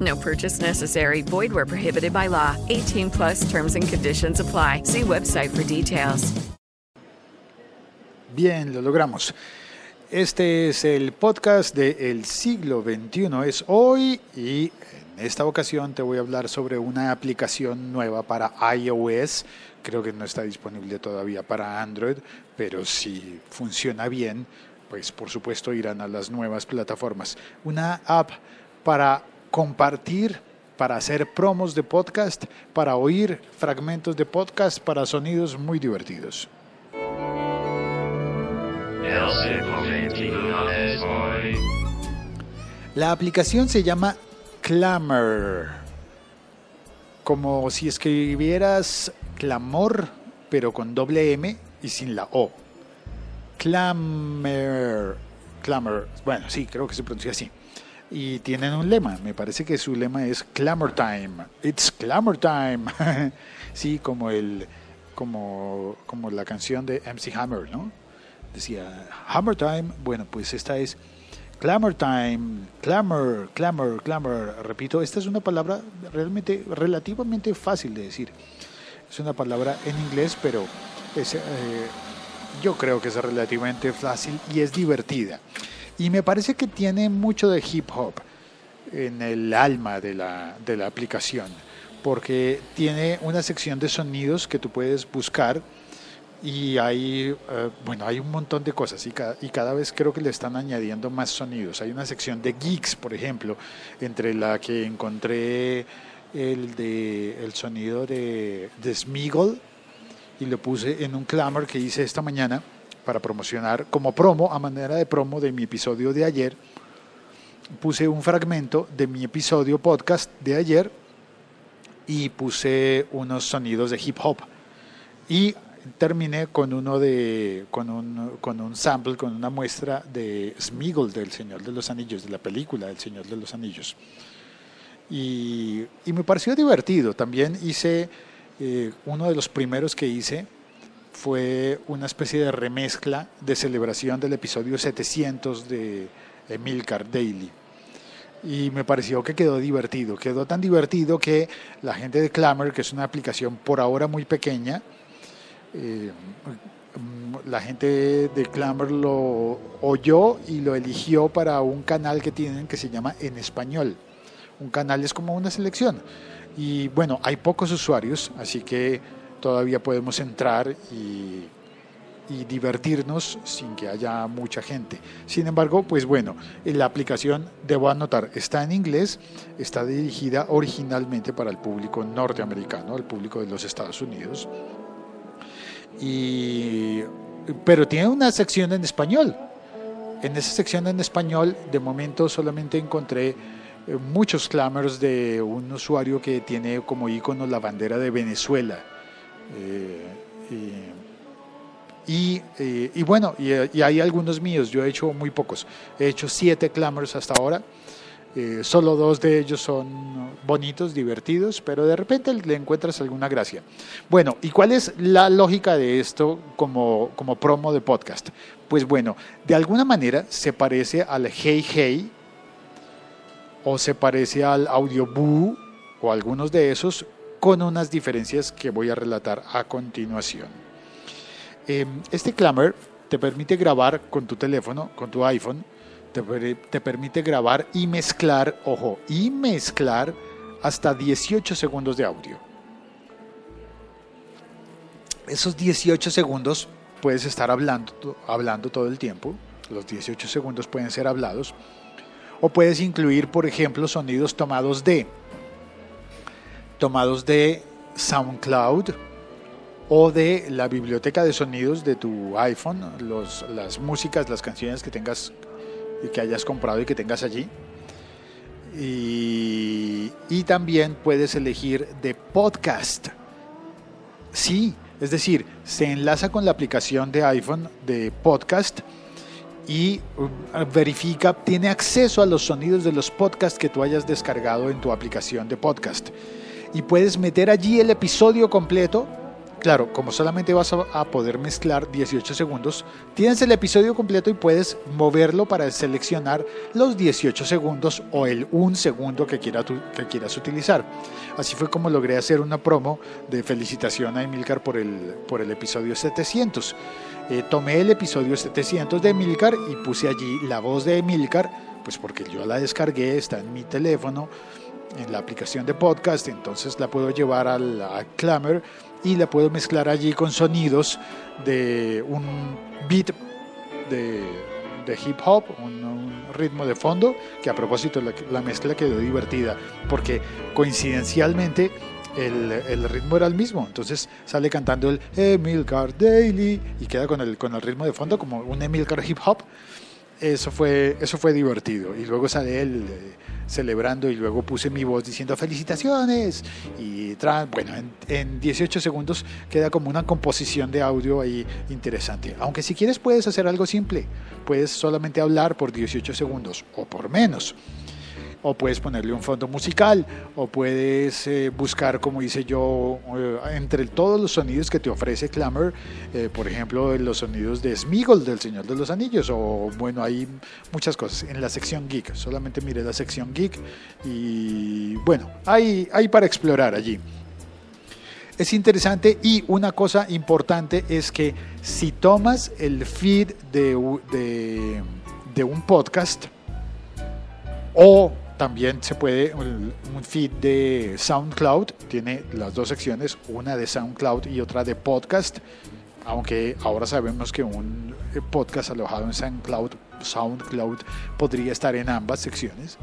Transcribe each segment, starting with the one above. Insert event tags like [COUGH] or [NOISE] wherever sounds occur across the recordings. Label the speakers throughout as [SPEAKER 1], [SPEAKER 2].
[SPEAKER 1] No purchase necessary. Void where prohibited by law. 18 plus terms and conditions apply. See website for details.
[SPEAKER 2] Bien, lo logramos. Este es el podcast de El siglo XXI. Es hoy y en esta ocasión te voy a hablar sobre una aplicación nueva para iOS. Creo que no está disponible todavía para Android, pero si funciona bien, pues por supuesto irán a las nuevas plataformas. Una app para compartir, para hacer promos de podcast, para oír fragmentos de podcast, para sonidos muy divertidos. La aplicación se llama Clamor, como si escribieras clamor, pero con doble M y sin la O. Clamor, Clamor, bueno, sí, creo que se pronuncia así. Y tienen un lema, me parece que su lema es Clamor Time. It's Clamor Time. [LAUGHS] sí, como el como como la canción de MC Hammer, ¿no? Decía Hammer Time. Bueno, pues esta es Clamor time, clamor, clamor, clamor. Repito, esta es una palabra realmente relativamente fácil de decir. Es una palabra en inglés, pero es, eh, yo creo que es relativamente fácil y es divertida. Y me parece que tiene mucho de hip hop en el alma de la, de la aplicación, porque tiene una sección de sonidos que tú puedes buscar y hay, eh, bueno, hay un montón de cosas y cada, y cada vez creo que le están añadiendo más sonidos. Hay una sección de geeks, por ejemplo, entre la que encontré el, de, el sonido de, de Smeagol y lo puse en un clamor que hice esta mañana para promocionar, como promo, a manera de promo de mi episodio de ayer. Puse un fragmento de mi episodio podcast de ayer y puse unos sonidos de hip hop. Y terminé con uno de con un, con un sample, con una muestra de Smeagol del Señor de los Anillos, de la película del Señor de los Anillos. Y, y me pareció divertido. También hice, eh, uno de los primeros que hice fue una especie de remezcla de celebración del episodio 700 de Emilcar Daily. Y me pareció que quedó divertido. Quedó tan divertido que la gente de Clamor, que es una aplicación por ahora muy pequeña, eh, la gente de Clamor lo oyó y lo eligió para un canal que tienen que se llama En Español. Un canal es como una selección. Y bueno, hay pocos usuarios, así que todavía podemos entrar y, divertirnos sin que haya mucha gente. Sin embargo, pues bueno, la aplicación, debo anotar, está en inglés, está dirigida originalmente para el público norteamericano, el público de los Estados Unidos y, pero tiene una sección en español. En esa sección en español, de momento solamente encontré eh, muchos clamors de un usuario que tiene como icono la bandera de Venezuela. Eh, y, eh, y, bueno, y, hay algunos míos, yo he hecho muy pocos. He hecho siete clamors hasta ahora eh, solo dos de ellos son bonitos, divertidos, pero de repente le encuentras alguna gracia. Bueno, ¿y cuál es la lógica de esto como, como promo de podcast? Pues bueno, de alguna manera se parece al Hey Hey o se parece al Audio Boo o algunos de esos con unas diferencias que voy a relatar a continuación. Em, este Clamor te permite grabar con tu teléfono, con tu iPhone, te, permite grabar y mezclar, ojo, y mezclar hasta 18 segundos de audio. Esos 18 segundos puedes estar hablando, hablando todo el tiempo, los 18 segundos pueden ser hablados, o puedes incluir, por ejemplo, sonidos tomados de tomados de SoundCloud o de la biblioteca de sonidos de tu iPhone, los, las músicas, las canciones que tengas y que hayas comprado y que tengas allí. Y, y también puedes elegir de podcast. Sí, es decir, se enlaza con la aplicación de iPhone de podcast y uh, verifica, tiene acceso a los sonidos de los podcasts que tú hayas descargado en tu aplicación de podcast. Y puedes meter allí el episodio completo Claro, como solamente vas a poder mezclar 18 segundos, tienes el episodio completo y puedes moverlo para seleccionar los 18 segundos o el 1 segundo que, que quieras utilizar. Así fue como logré hacer una promo de felicitación a Emilcar por el, por el episodio 700. Eh, tomé el episodio 700 de Emilcar y puse allí la voz de Emilcar, pues porque yo la descargué, está en mi teléfono, en la aplicación de podcast, entonces la puedo llevar al, a Clamor y la puedo mezclar allí con sonidos de un beat de, hip hop, un, ritmo de fondo, que a propósito la, mezcla quedó divertida, porque coincidencialmente el, el, ritmo era el mismo, entonces sale cantando el Emilcar Daily y queda con el, con el ritmo de fondo como un Emilcar hip hop. Eso fue, eso fue divertido. Y luego sale él eh, celebrando y luego puse mi voz diciendo felicitaciones. Y bueno, en, 18 segundos queda como una composición de audio ahí interesante. Aunque si quieres puedes hacer algo simple. Puedes solamente hablar por 18 segundos o por menos o puedes ponerle un fondo musical, o puedes eh, buscar, como hice yo, eh, entre todos los sonidos que te ofrece Clamor, eh, por ejemplo, los sonidos de Smigol del Señor de los Anillos, o bueno, hay muchas cosas en la sección Geek, solamente mire la sección Geek y bueno, hay, hay para explorar allí. Es interesante y una cosa importante es que si tomas el feed de, de, de un podcast o también se puede, un feed de SoundCloud, tiene las dos secciones, una de SoundCloud y otra de podcast, aunque ahora sabemos que un podcast alojado en SoundCloud, SoundCloud podría estar en ambas secciones.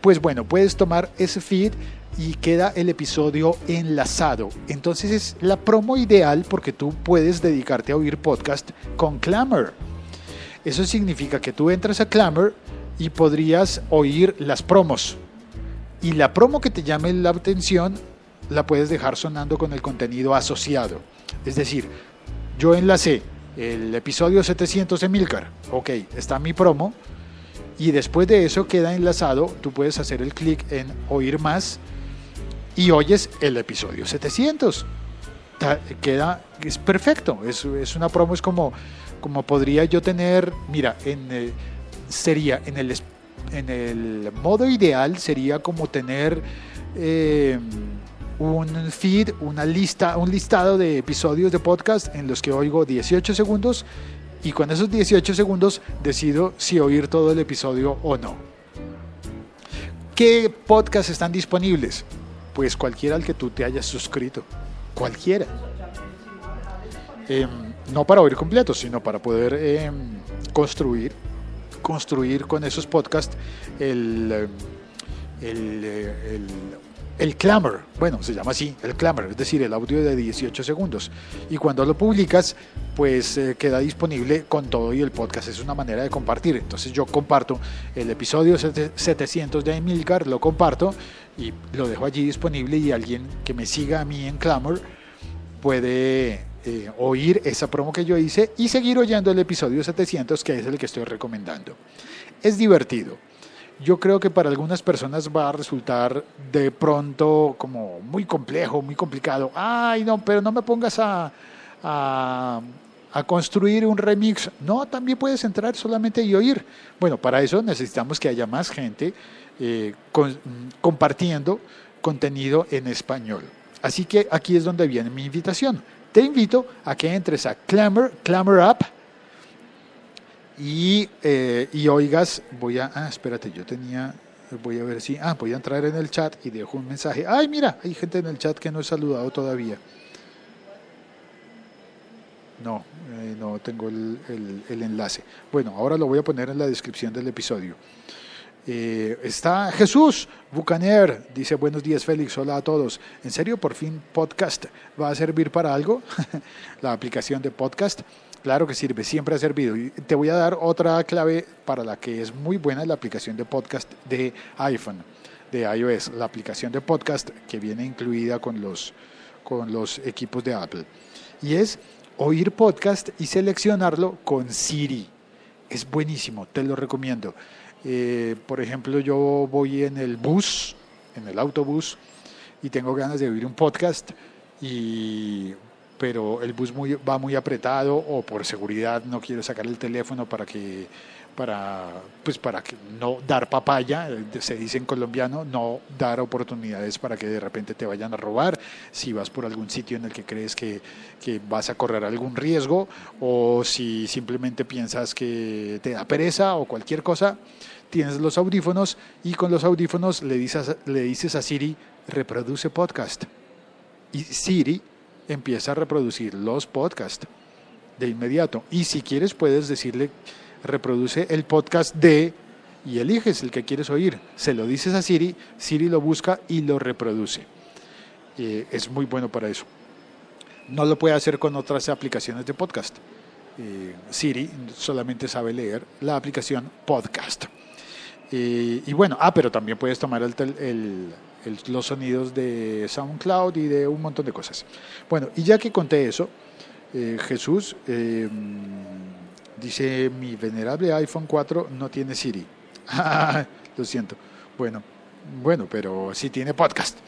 [SPEAKER 2] Pues bueno, puedes tomar ese feed y queda el episodio enlazado. Entonces es la promo ideal porque tú puedes dedicarte a oír podcast con Clamor. Eso significa que tú entras a Clamor, y podrías oír las promos. Y la promo que te llame la atención la puedes dejar sonando con el contenido asociado. Es decir, yo enlacé el episodio 700 de Milcar, ok, está mi promo, y después de eso queda enlazado, tú puedes hacer el clic en oír más y oyes el episodio 700. Queda, es perfecto, es, es una promo, es como, como podría yo tener, mira, en... Eh, sería en el, en el modo ideal sería como tener eh, un feed, una lista, un listado de episodios de podcast en los que oigo 18 segundos y con esos 18 segundos decido si oír todo el episodio o no. ¿Qué podcasts están disponibles? Pues cualquiera al que tú te hayas suscrito. Cualquiera. Em, no para oír completos, sino para poder em, construir construir con esos podcasts el, el, el, el clamor, bueno, se llama así, el clamor, es decir, el audio de 18 segundos. Y cuando lo publicas, pues eh, queda disponible con todo y el podcast es una manera de compartir. Entonces yo comparto el episodio 700 de Emilcar, lo comparto y lo dejo allí disponible y alguien que me siga a mí en Clamor puede eh, oír esa promo que yo hice y seguir oyendo el episodio 700, que es el que estoy recomendando. Es divertido. Yo creo que para algunas personas va a resultar de pronto como muy complejo, muy complicado. Ay, no, pero no me pongas a, a, construir un remix. No, también puedes entrar solamente y oír. Bueno, para eso necesitamos que haya más gente eh, compartiendo contenido en español. Así que aquí es donde viene mi invitación te invito a que entres a Clamor, Clamor App y, eh, y oigas, voy a, ah, espérate, yo tenía, voy a ver si, ah, voy a entrar en el chat y dejo un mensaje. Ay, mira, hay gente en el chat que no he saludado todavía. no, eh, no tengo el- el enlace. Bueno, ahora lo voy a poner en la descripción del episodio. Eh, está Jesús Bucaner, dice buenos días Félix, hola a todos. ¿En serio por fin podcast va a servir para algo? [LAUGHS] la aplicación de podcast, claro que sirve, siempre ha servido. Y te voy a dar otra clave para la que es muy buena la aplicación de podcast de iPhone, de iOS, la aplicación de podcast que viene incluida con los, con los equipos de Apple. Y es oír podcast y seleccionarlo con Siri. Es buenísimo, te lo recomiendo. Eh, por ejemplo, yo voy en el bus, en el autobús, y tengo ganas de oír un podcast, y, pero el bus muy, va muy apretado o por seguridad no quiero sacar el teléfono para que para pues para que no dar papaya eh, se dice en colombiano no dar oportunidades para que de repente te vayan a robar si vas por algún sitio en el que crees que, que vas a correr algún riesgo o si simplemente piensas que te da pereza o cualquier cosa tienes los audífonos y con los audífonos le dices, le dices a Siri reproduce podcast y Siri empieza a reproducir los podcasts de inmediato. Y si quieres puedes decirle, reproduce el podcast de, y eliges el que quieres oír. Se lo dices a Siri, Siri lo busca y lo reproduce. Eh, es muy bueno para eso. No lo puede hacer con otras aplicaciones de podcast. Eh, Siri solamente sabe leer la aplicación podcast. Eh, y bueno, ah, pero también puedes tomar el, el- los sonidos de SoundCloud y de un montón de cosas. Bueno, y ya que conté eso, eh, Jesús eh, dice, mi venerable iPhone 4 no tiene Siri. [LAUGHS] Lo siento. Bueno, bueno, pero sí tiene podcast.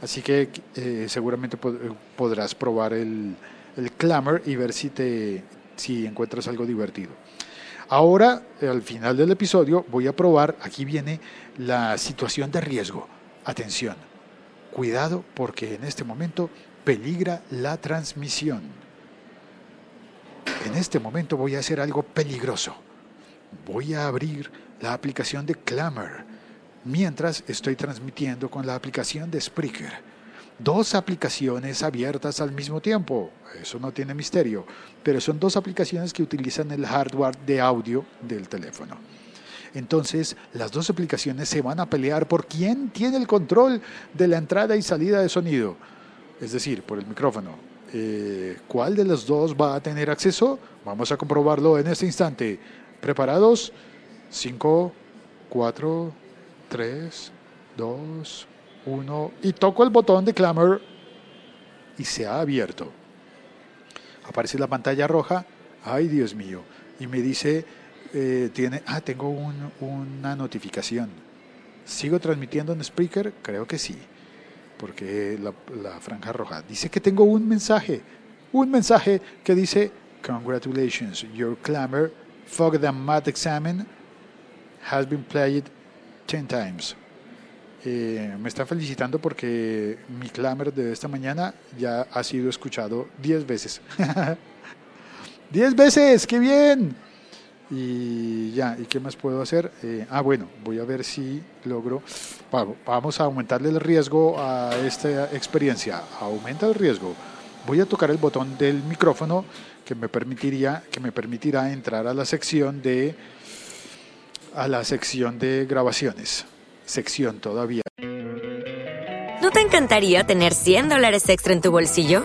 [SPEAKER 2] Así que eh, seguramente eh, podrás probar el, el Clamor y ver si, te, si encuentras algo divertido. Ahora, al final del episodio, voy a probar, aquí viene la situación de riesgo. Atención, cuidado porque en este momento peligra la transmisión. En este momento voy a hacer algo peligroso. Voy a abrir la aplicación de Clamor mientras estoy transmitiendo con la aplicación de Spreaker. Dos aplicaciones abiertas al mismo tiempo. Eso no tiene misterio, pero son dos aplicaciones que utilizan el hardware de audio del teléfono. Entonces, las dos aplicaciones se van a pelear por quién tiene el control de la entrada y salida de sonido, es decir, por el micrófono. Eh, ¿Cuál de los dos va a tener acceso? Vamos a comprobarlo en este instante. ¿Preparados? 5, 4, 3, 2, 1. Y toco el botón de Clamor y se ha abierto. Aparece la pantalla roja. Ay, Dios mío. Y me dice, eh, tiene, ah, tengo un- una notificación. ¿Sigo transmitiendo en Spreaker? Creo que sí. Porque la, franja roja. Dice que tengo un mensaje. Un mensaje que dice, Congratulations, your clamor for the math examen has been played 10 times. Eh, me está felicitando porque mi clamor de esta mañana ya ha sido escuchado 10 veces. [LAUGHS] 10 veces, qué bien. Y ya, ¿y qué más puedo hacer? Eh, ah, bueno, voy a ver si logro. va- Vamos a aumentarle el riesgo a esta experiencia. Aumenta el riesgo. Voy a tocar el botón del micrófono que me permitiría, que me permitirá entrar a la sección de a la sección de grabaciones. Sección todavía.
[SPEAKER 3] ¿No te encantaría tener 100 dólares extra en tu bolsillo?